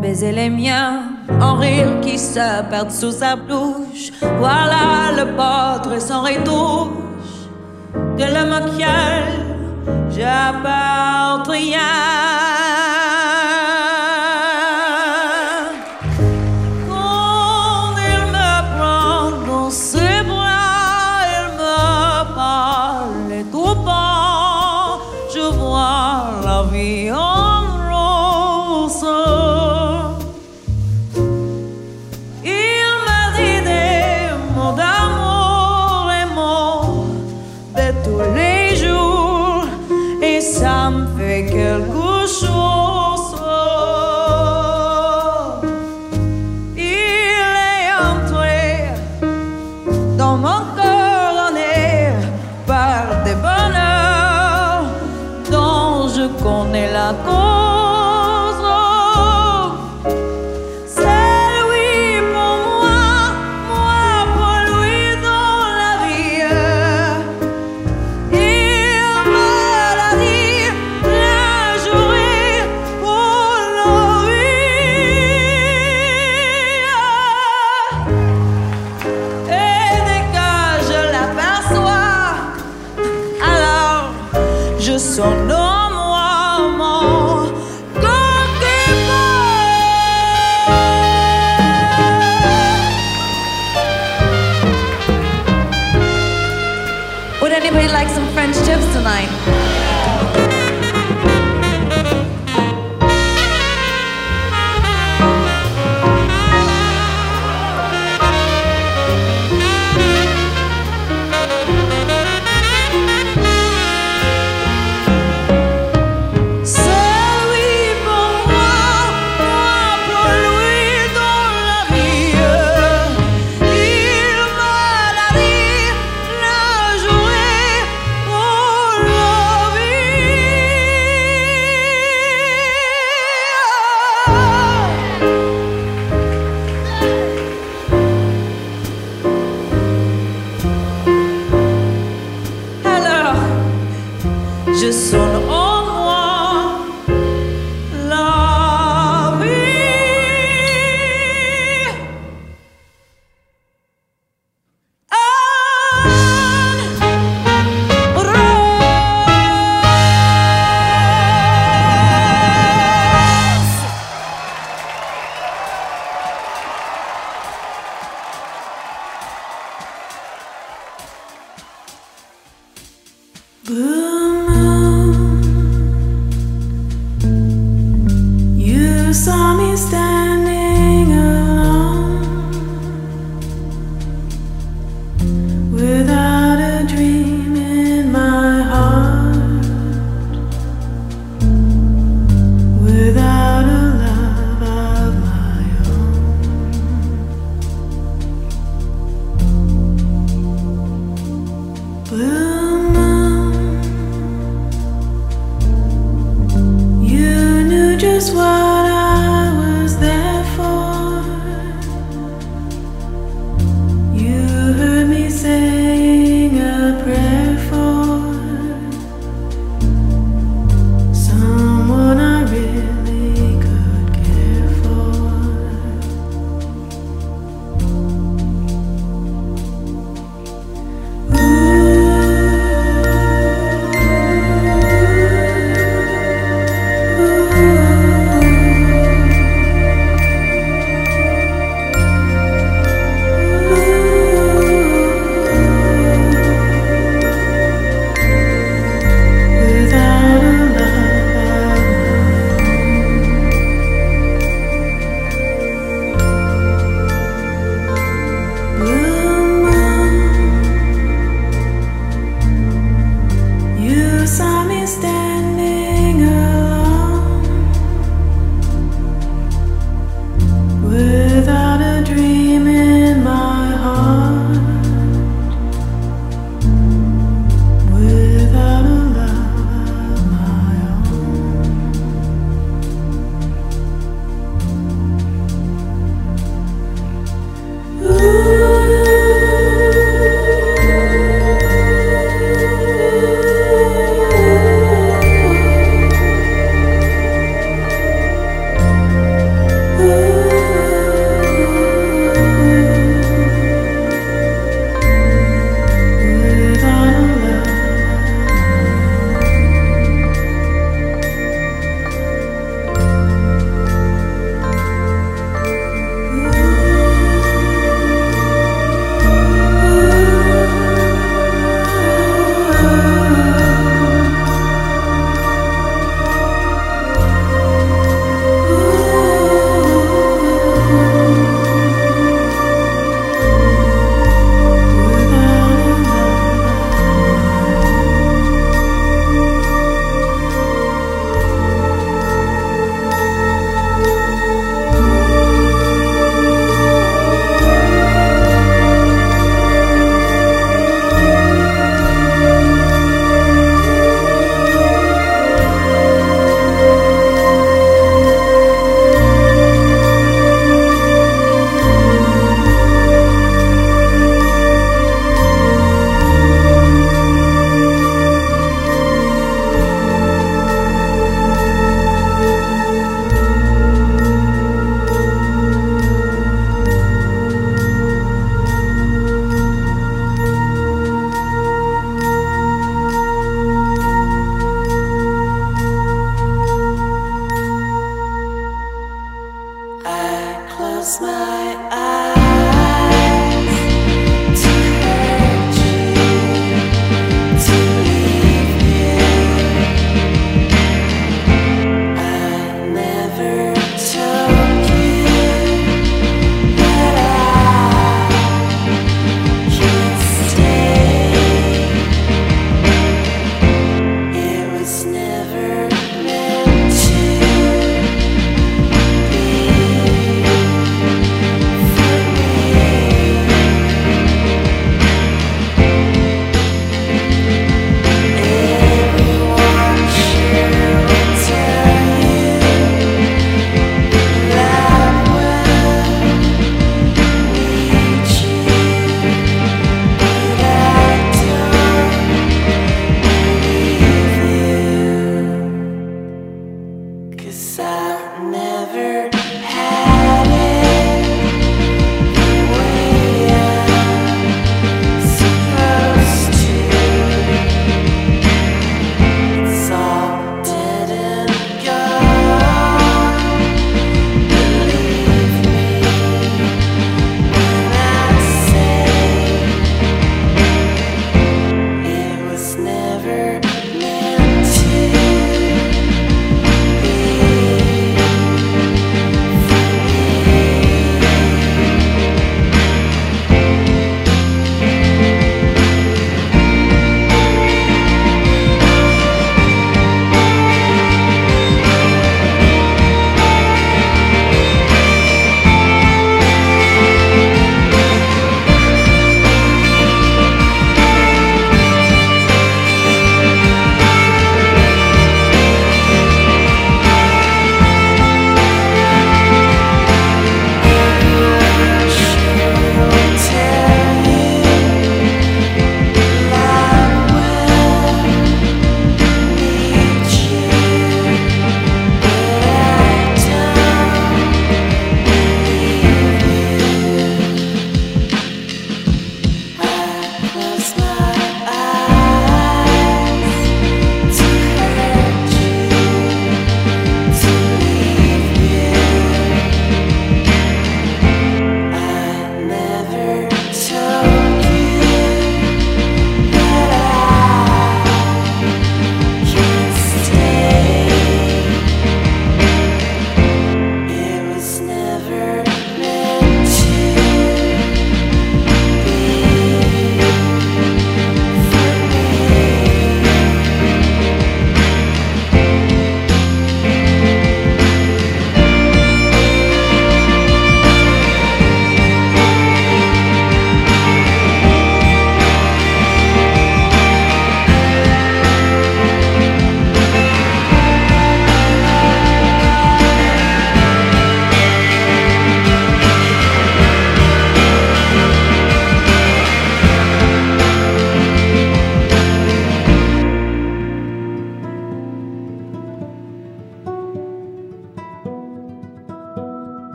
baiser les miens, en rire qui se perd sous sa bouche. Voilà le portrait sans retouche de l'homme auquel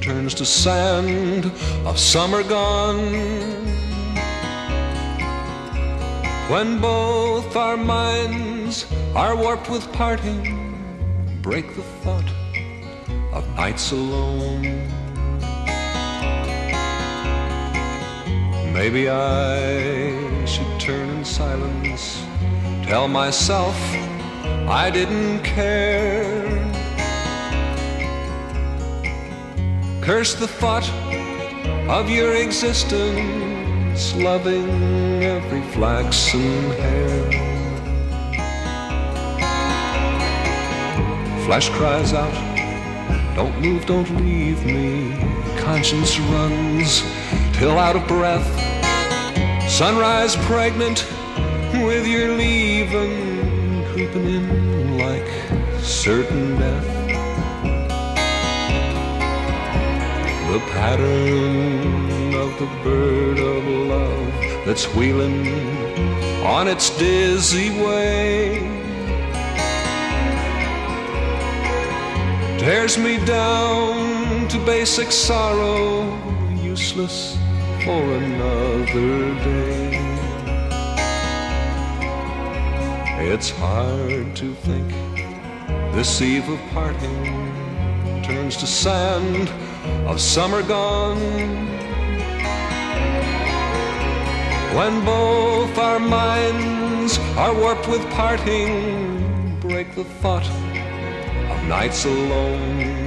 turns to sand of summer gone. When both our minds are warped with parting, break the thought of nights alone. Maybe I should turn in silence, tell myself I didn't care. Curse the thought of your existence, loving every flaxen hair. Flesh cries out, don't move, don't leave me. Conscience runs till out of breath. Sunrise pregnant with your leaving, creeping in like certain death. The pattern of the bird of love that's wheeling on its dizzy way tears me down to basic sorrow, useless for another day. It's hard to think this eve of parting turns to sand of summer gone. When both our minds are warped with parting, break the thought of nights alone.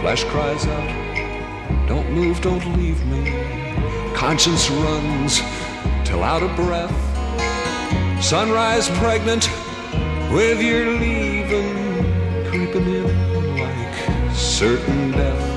Flesh cries out, Don't move, don't leave me. Conscience runs till out of breath. Sunrise pregnant with your leaving, in like certain death.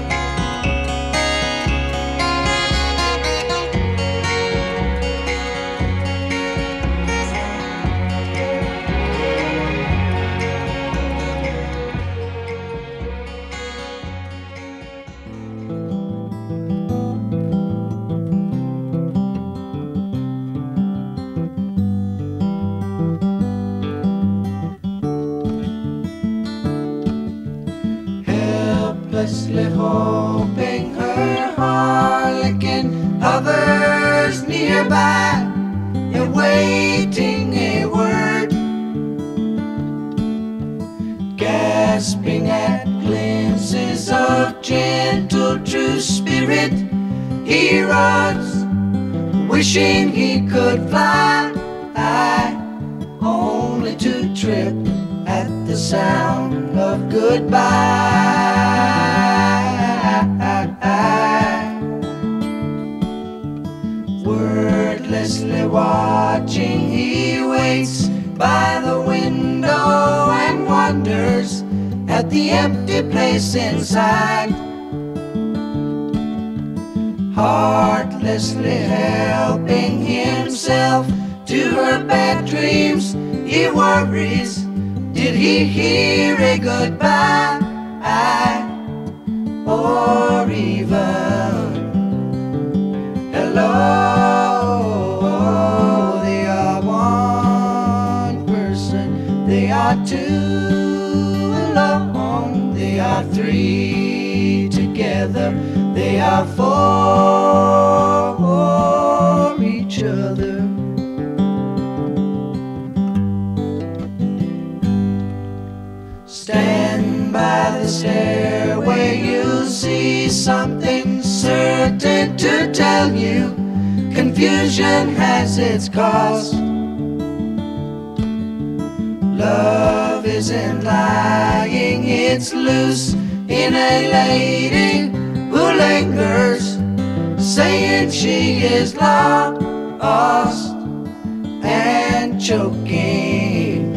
Choking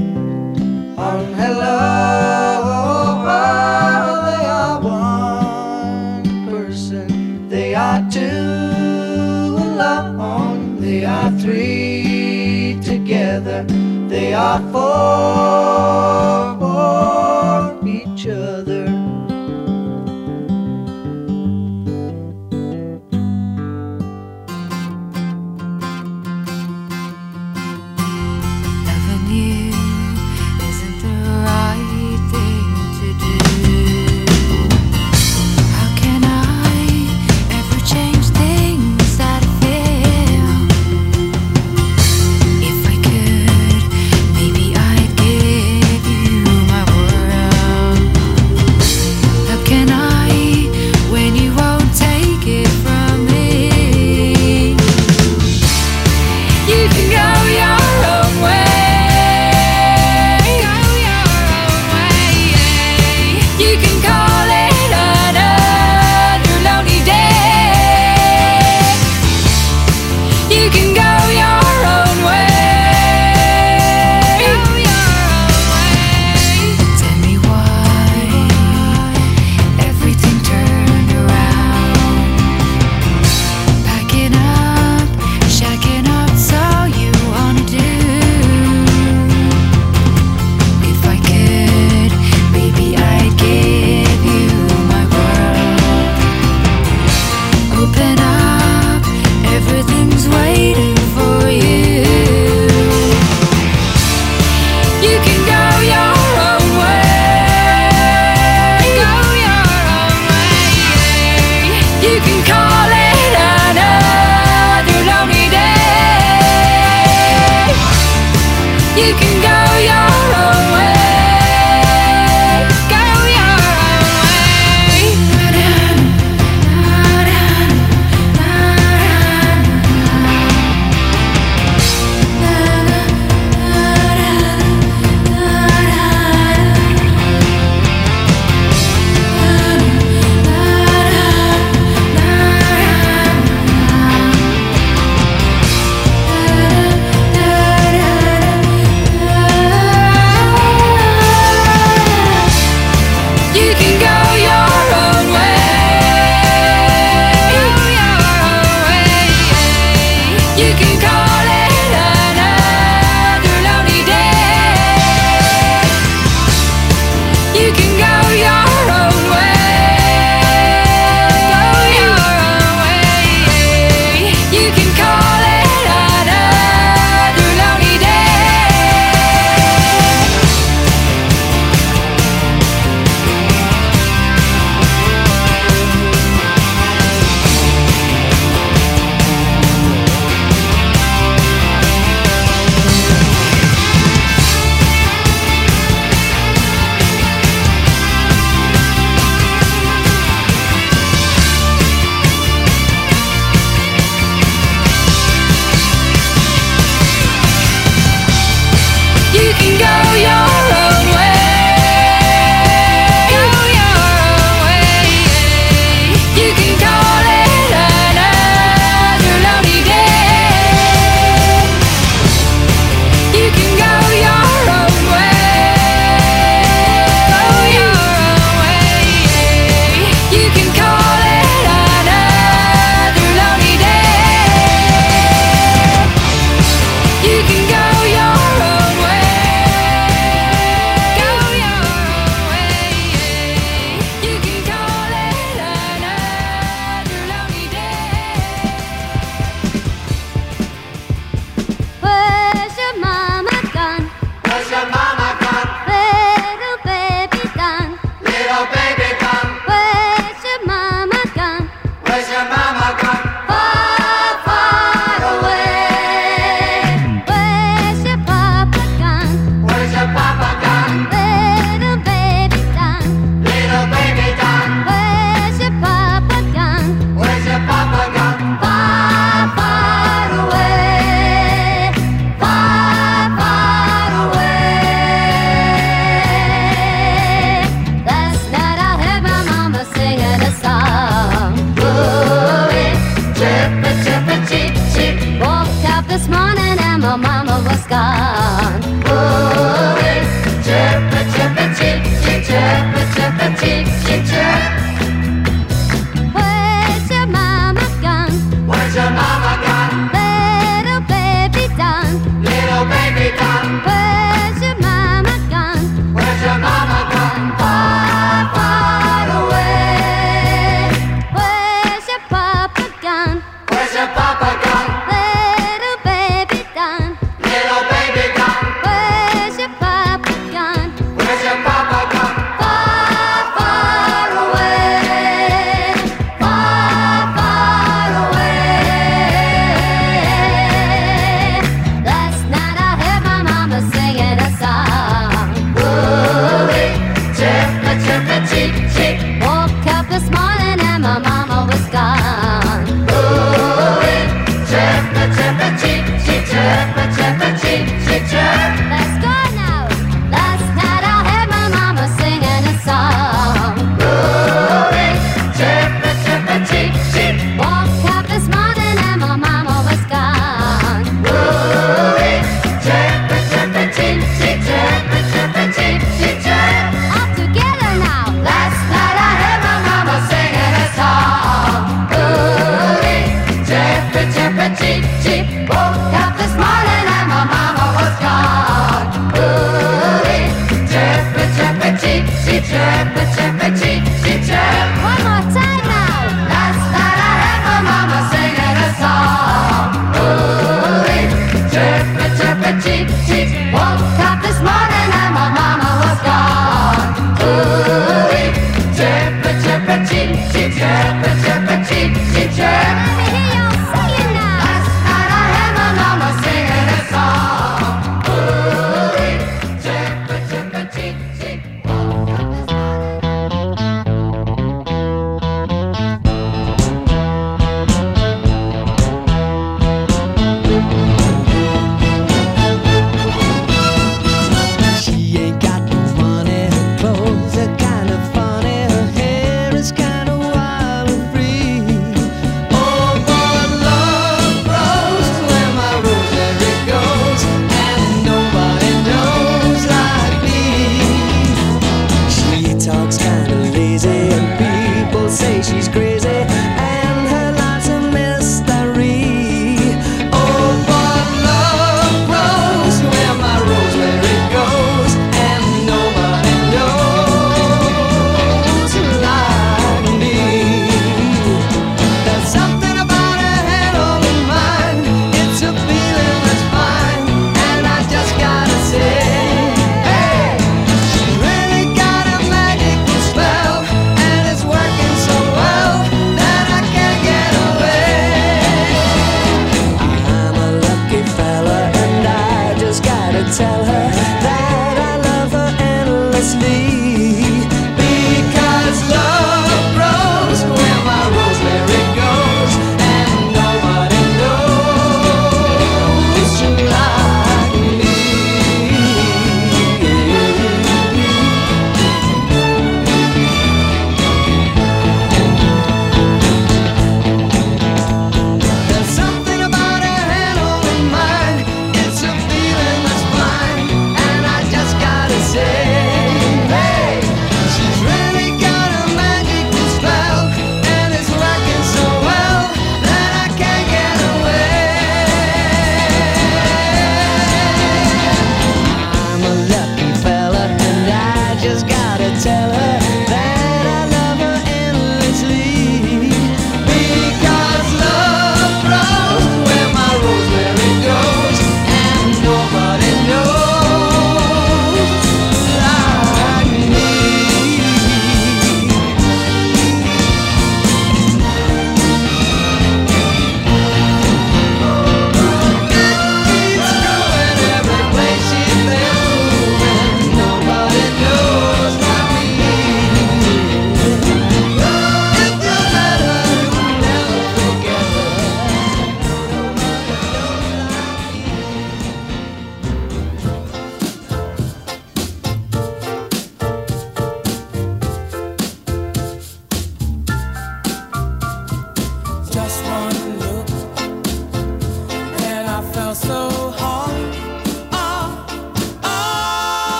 on hello. They are one person, they are two alone, they are three together, they are four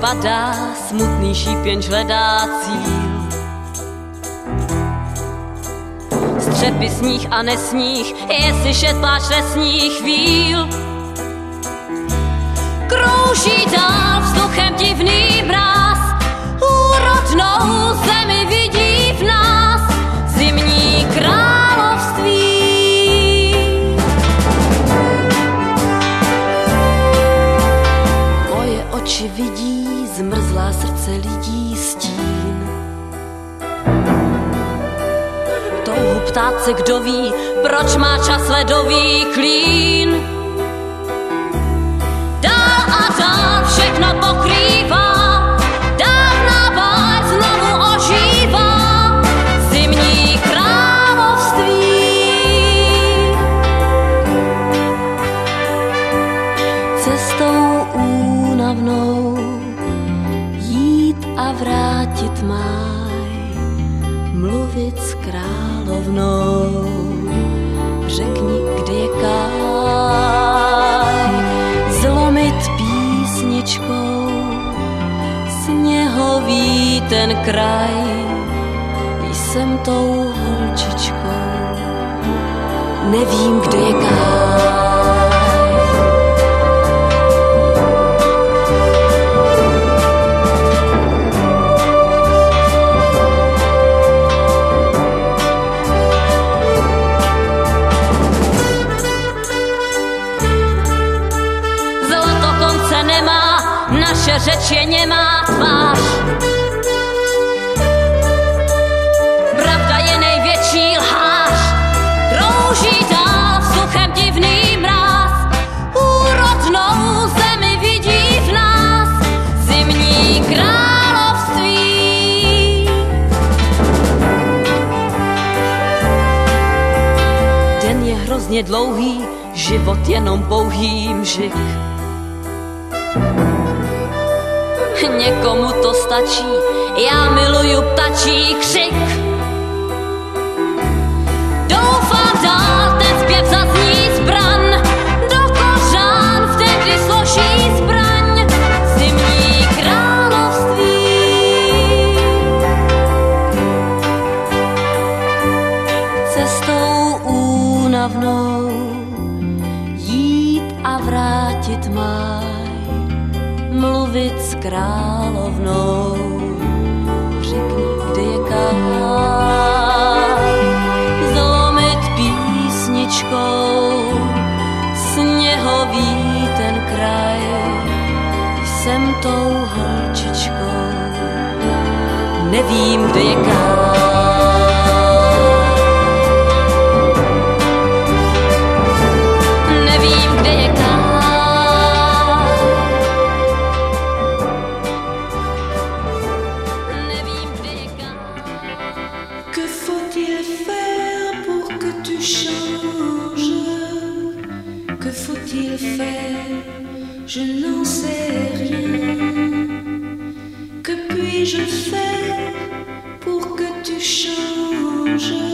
padá, smutný šíp hledá cíl. Střepy sníh a nesních, je slyšet pláč lesních chvíl. Krouží dál vzduchem divný brán. srdce lidí stín. Touhu ptát se, kdo ví, proč má čas ledový klín. Dál a dál všechno pokrývá ten kraj, jsem tou holčičkou, nevím, kde je kaj. řeč je nemá tvá stejně dlouhý, život jenom pouhý mžik. Někomu to stačí, já miluju ptačí křik. královnou. Řekni, kde je kár, zlomit písničkou sněhový ten kraj. Jsem tou holčičkou, nevím, kde je kár. 故事。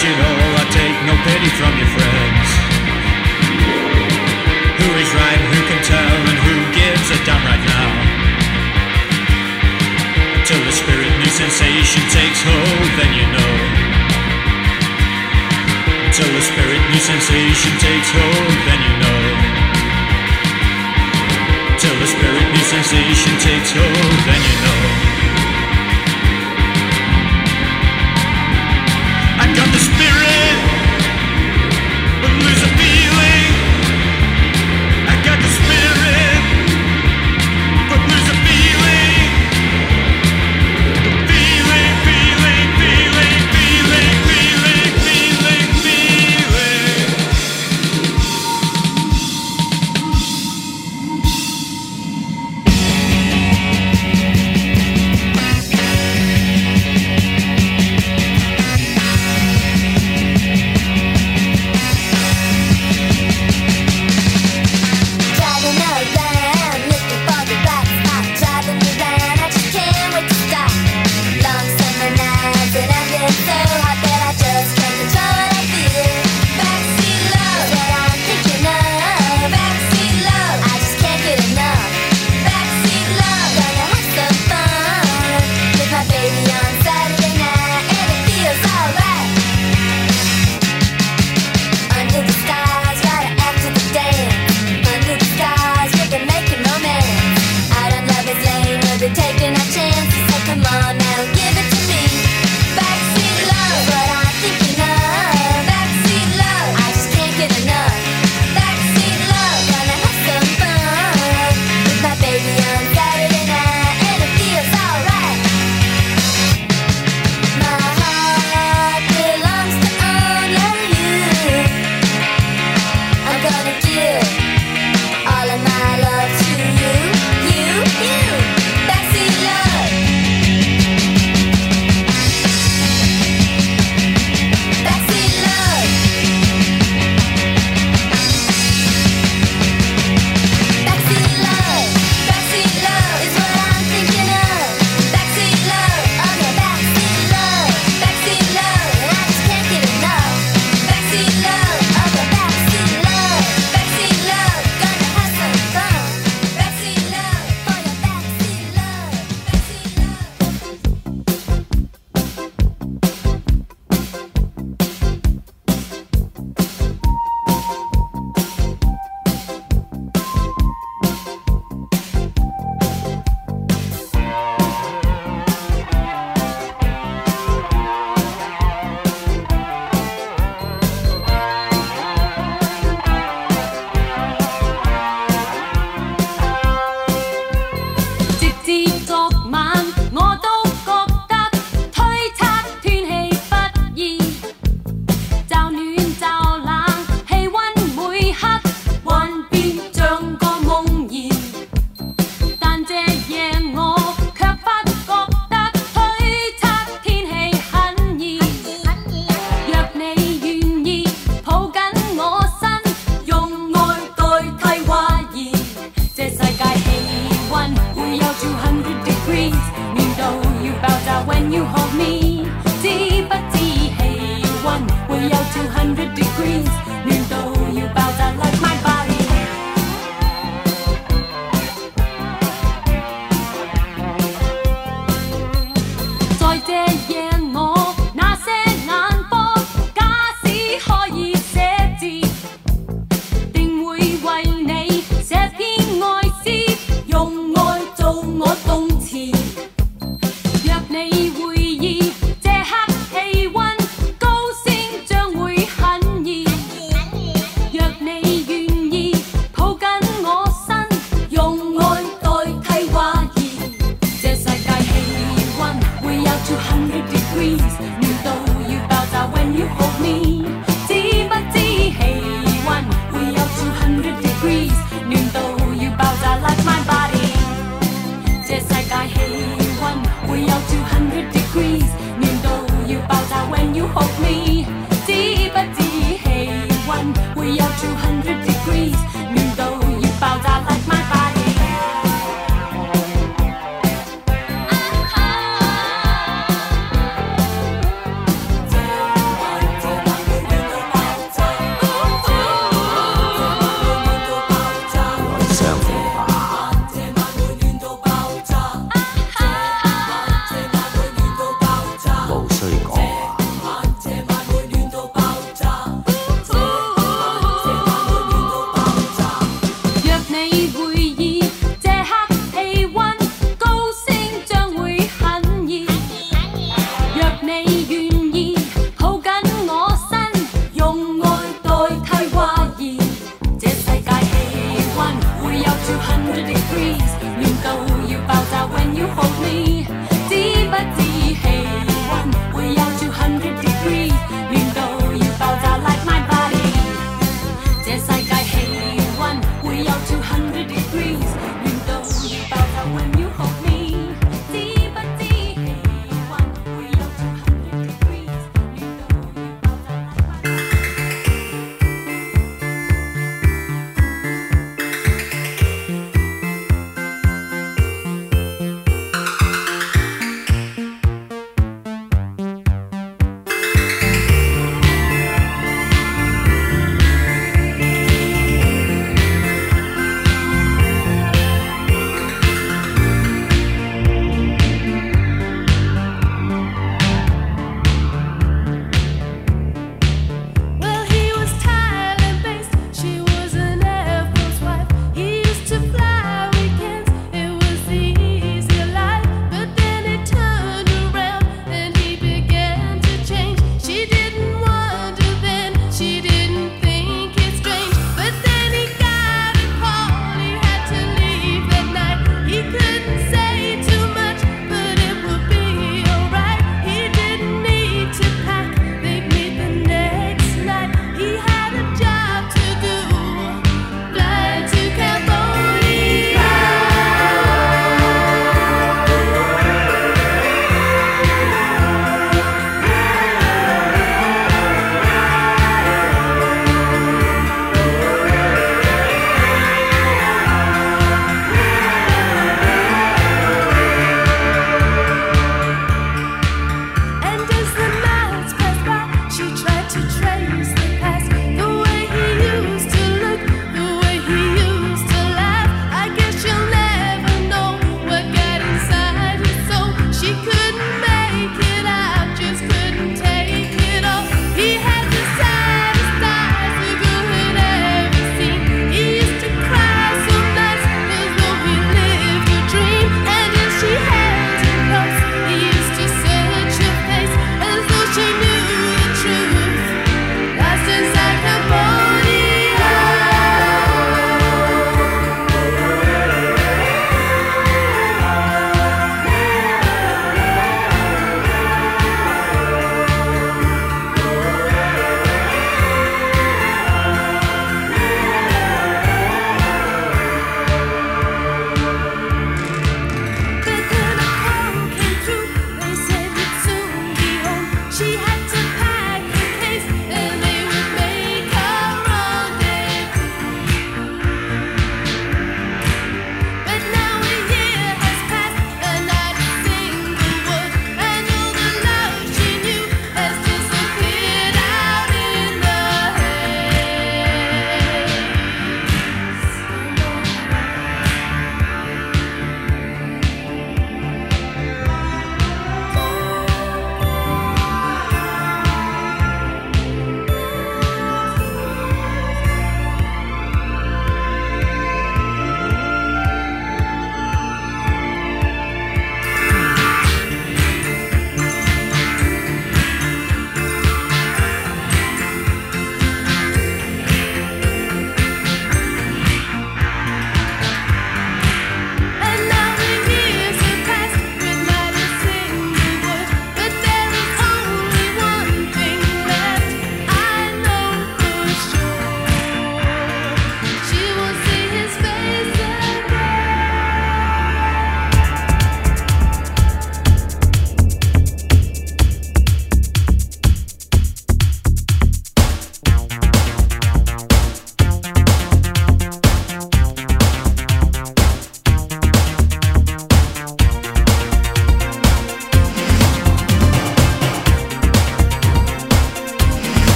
You know, I take no pity from your friends. Who is right, who can tell, and who gives a damn right now? Till the spirit new sensation takes hold, then you know. Till the spirit new sensation takes hold, then you know. Till the spirit new sensation takes hold, then you know.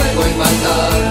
Fuego y maldad.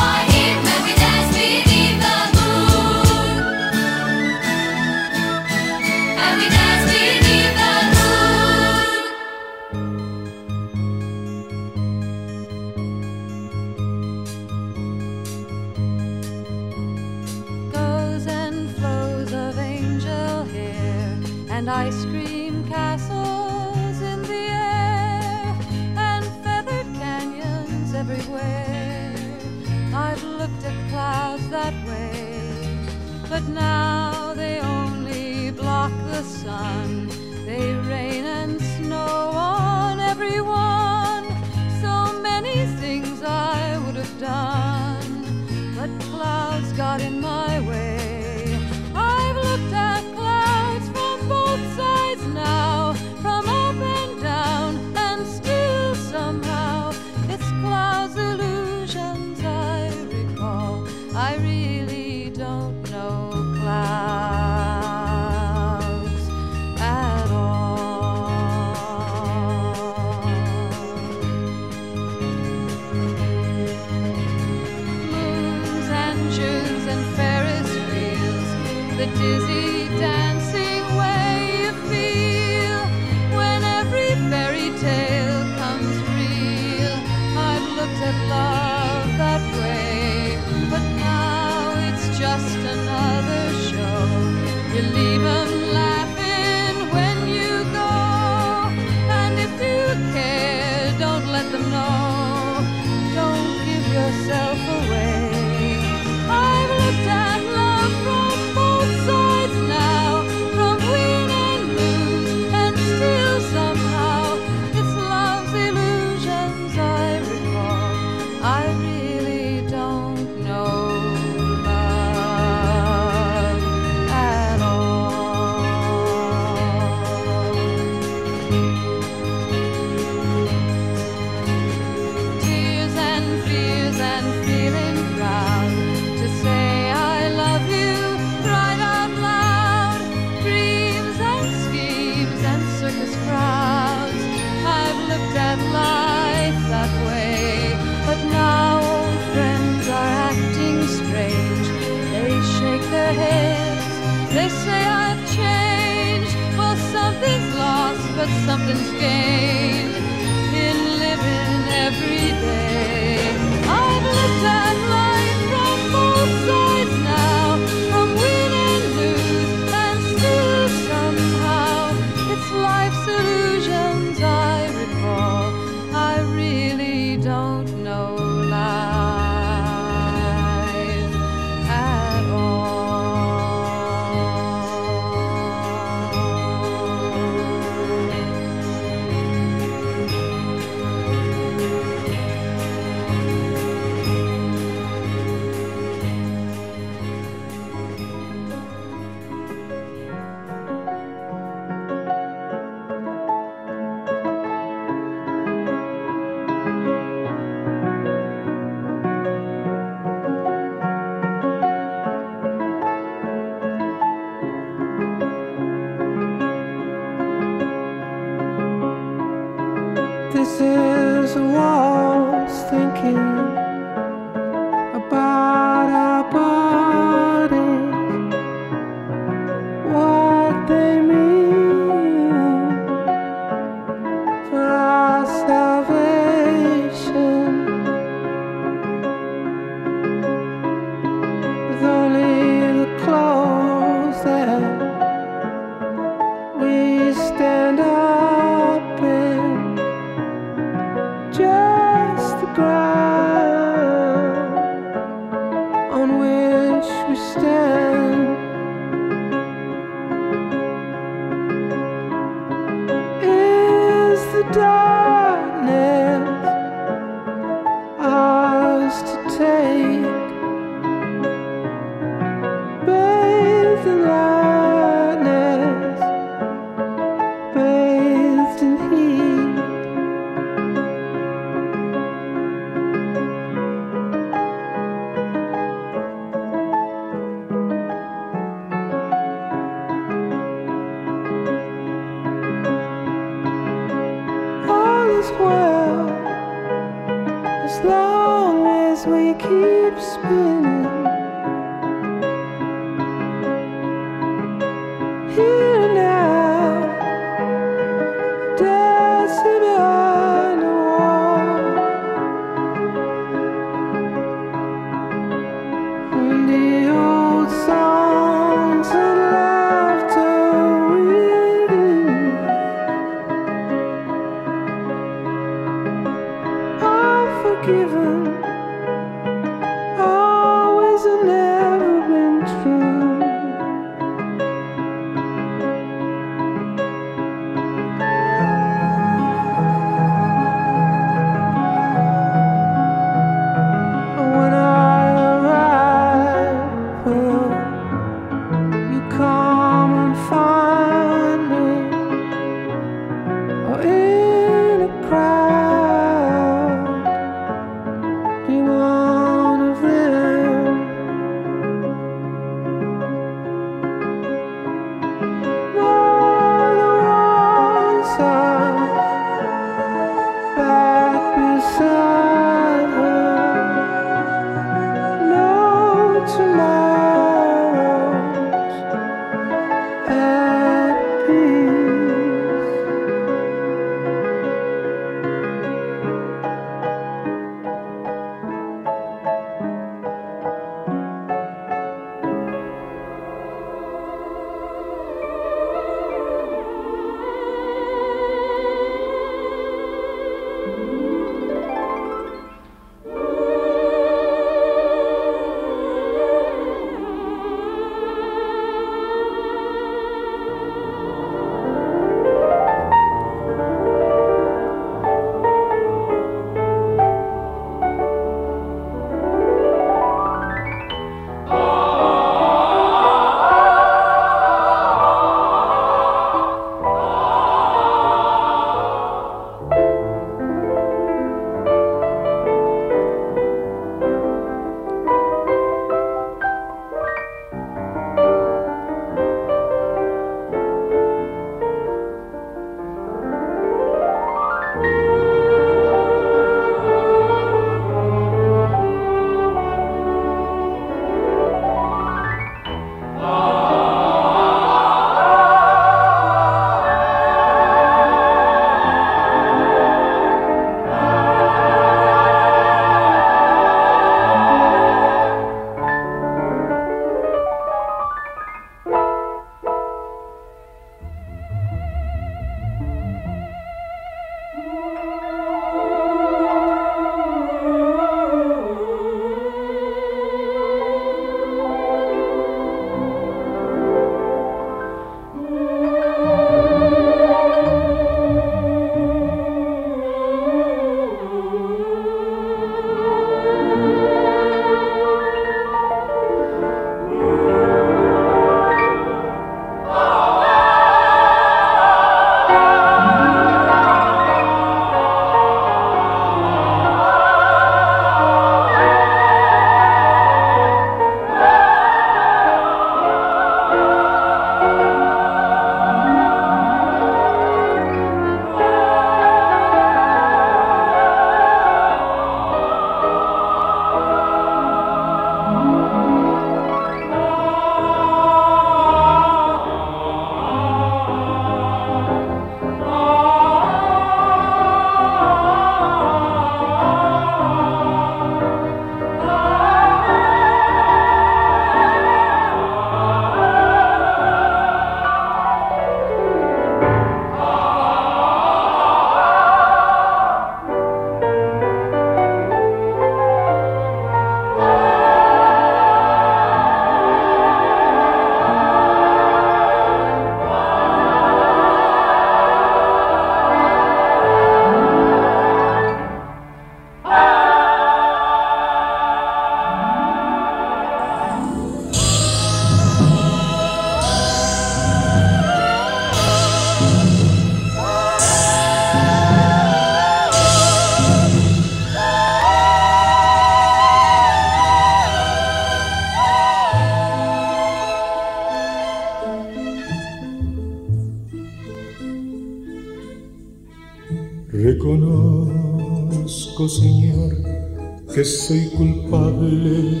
Soy culpable.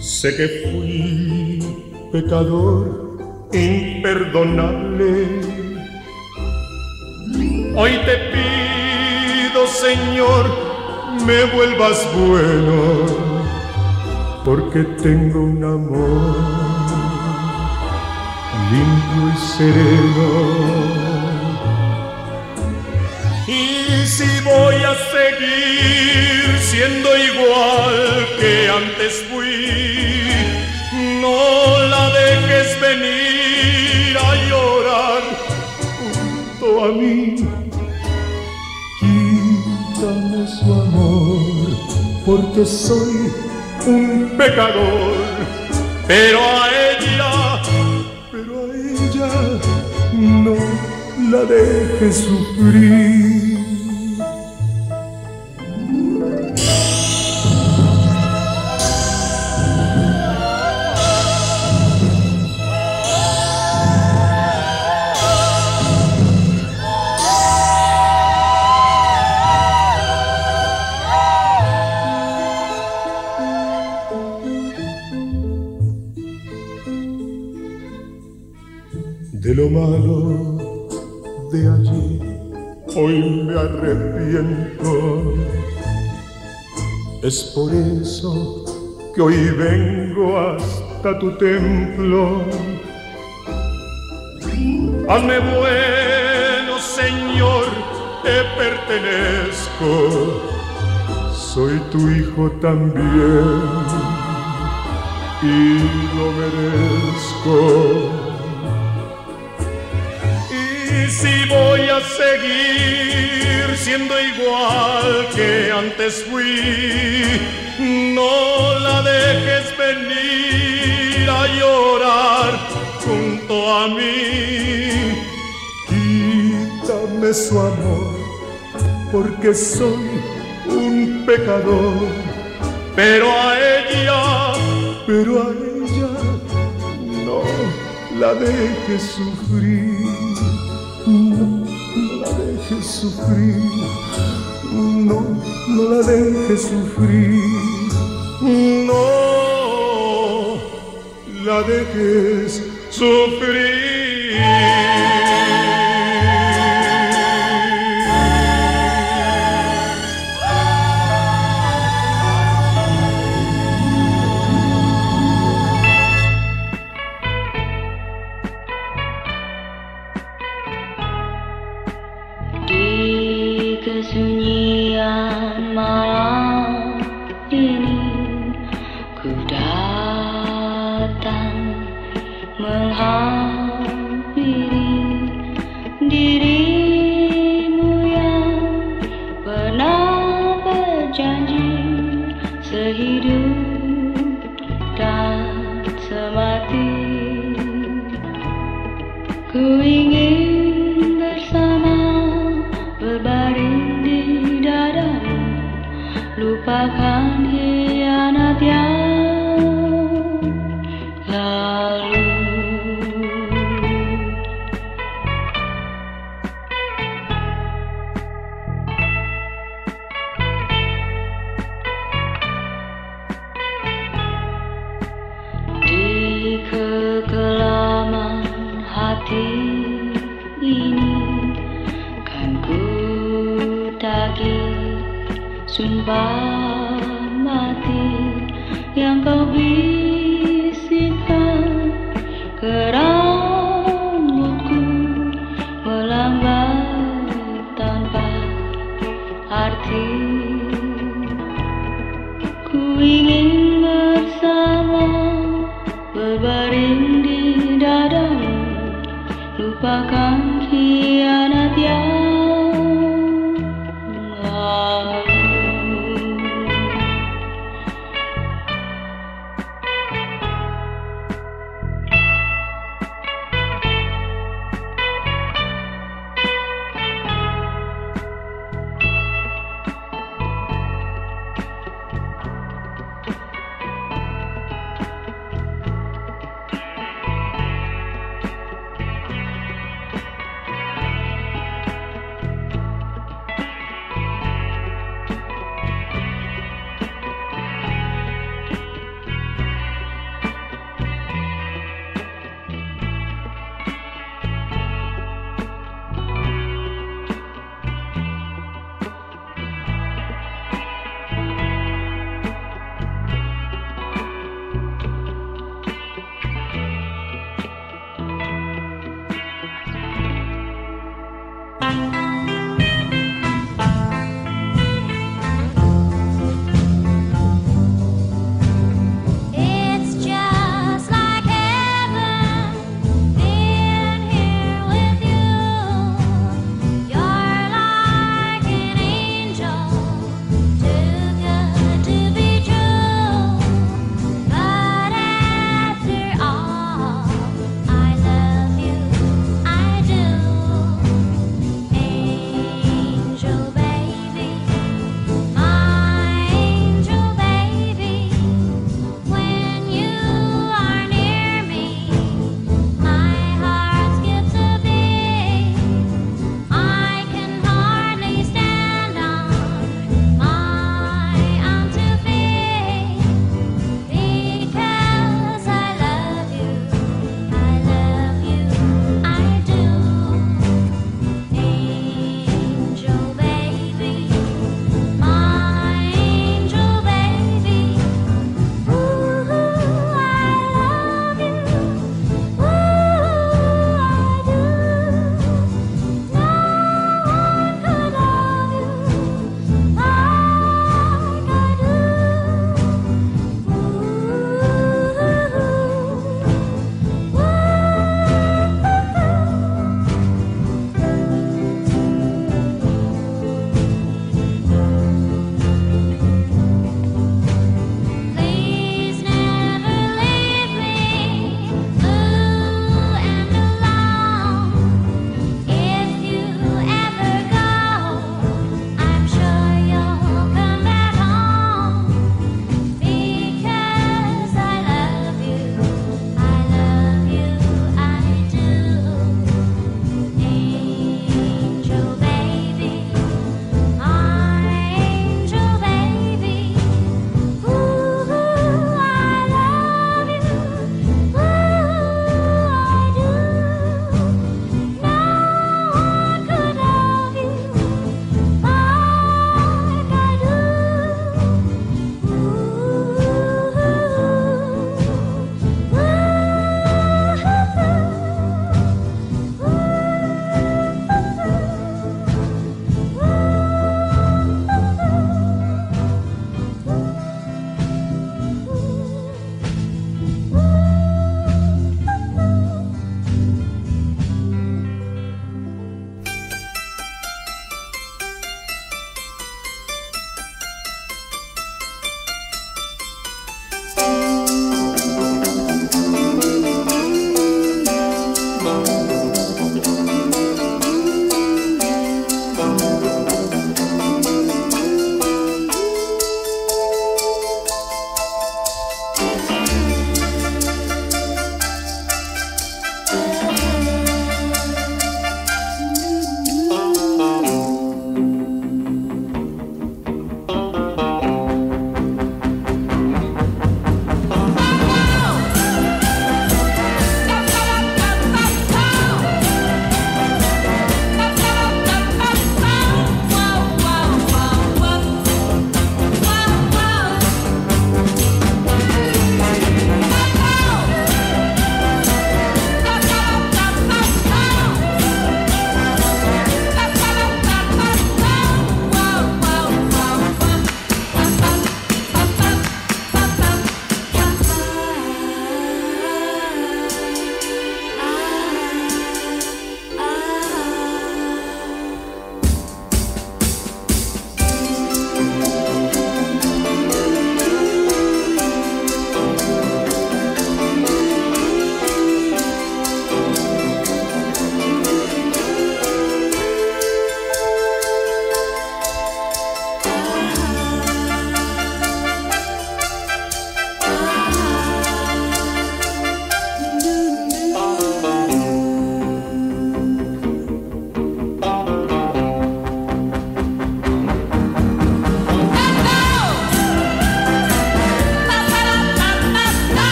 Sé que fui pecador imperdonable. Hoy te pido, Señor, me vuelvas bueno, porque tengo un amor limpio y sereno. Si voy a seguir siendo igual que antes fui, no la dejes venir a llorar junto a mí. Quítame su amor, porque soy un pecador, pero a ella, pero a ella no la dejes sufrir. Arrepiento. Es por eso que hoy vengo hasta tu templo. Hazme bueno, Señor, te pertenezco. Soy tu hijo también y lo merezco. Y si voy a seguir siendo igual que antes fui, no la dejes venir a llorar junto a mí. Quítame su amor, porque soy un pecador, pero a ella, pero a ella no la dejes sufrir, sufrir, no, no la dejes sufrir, no la dejes sufrir. Mati. Yang kau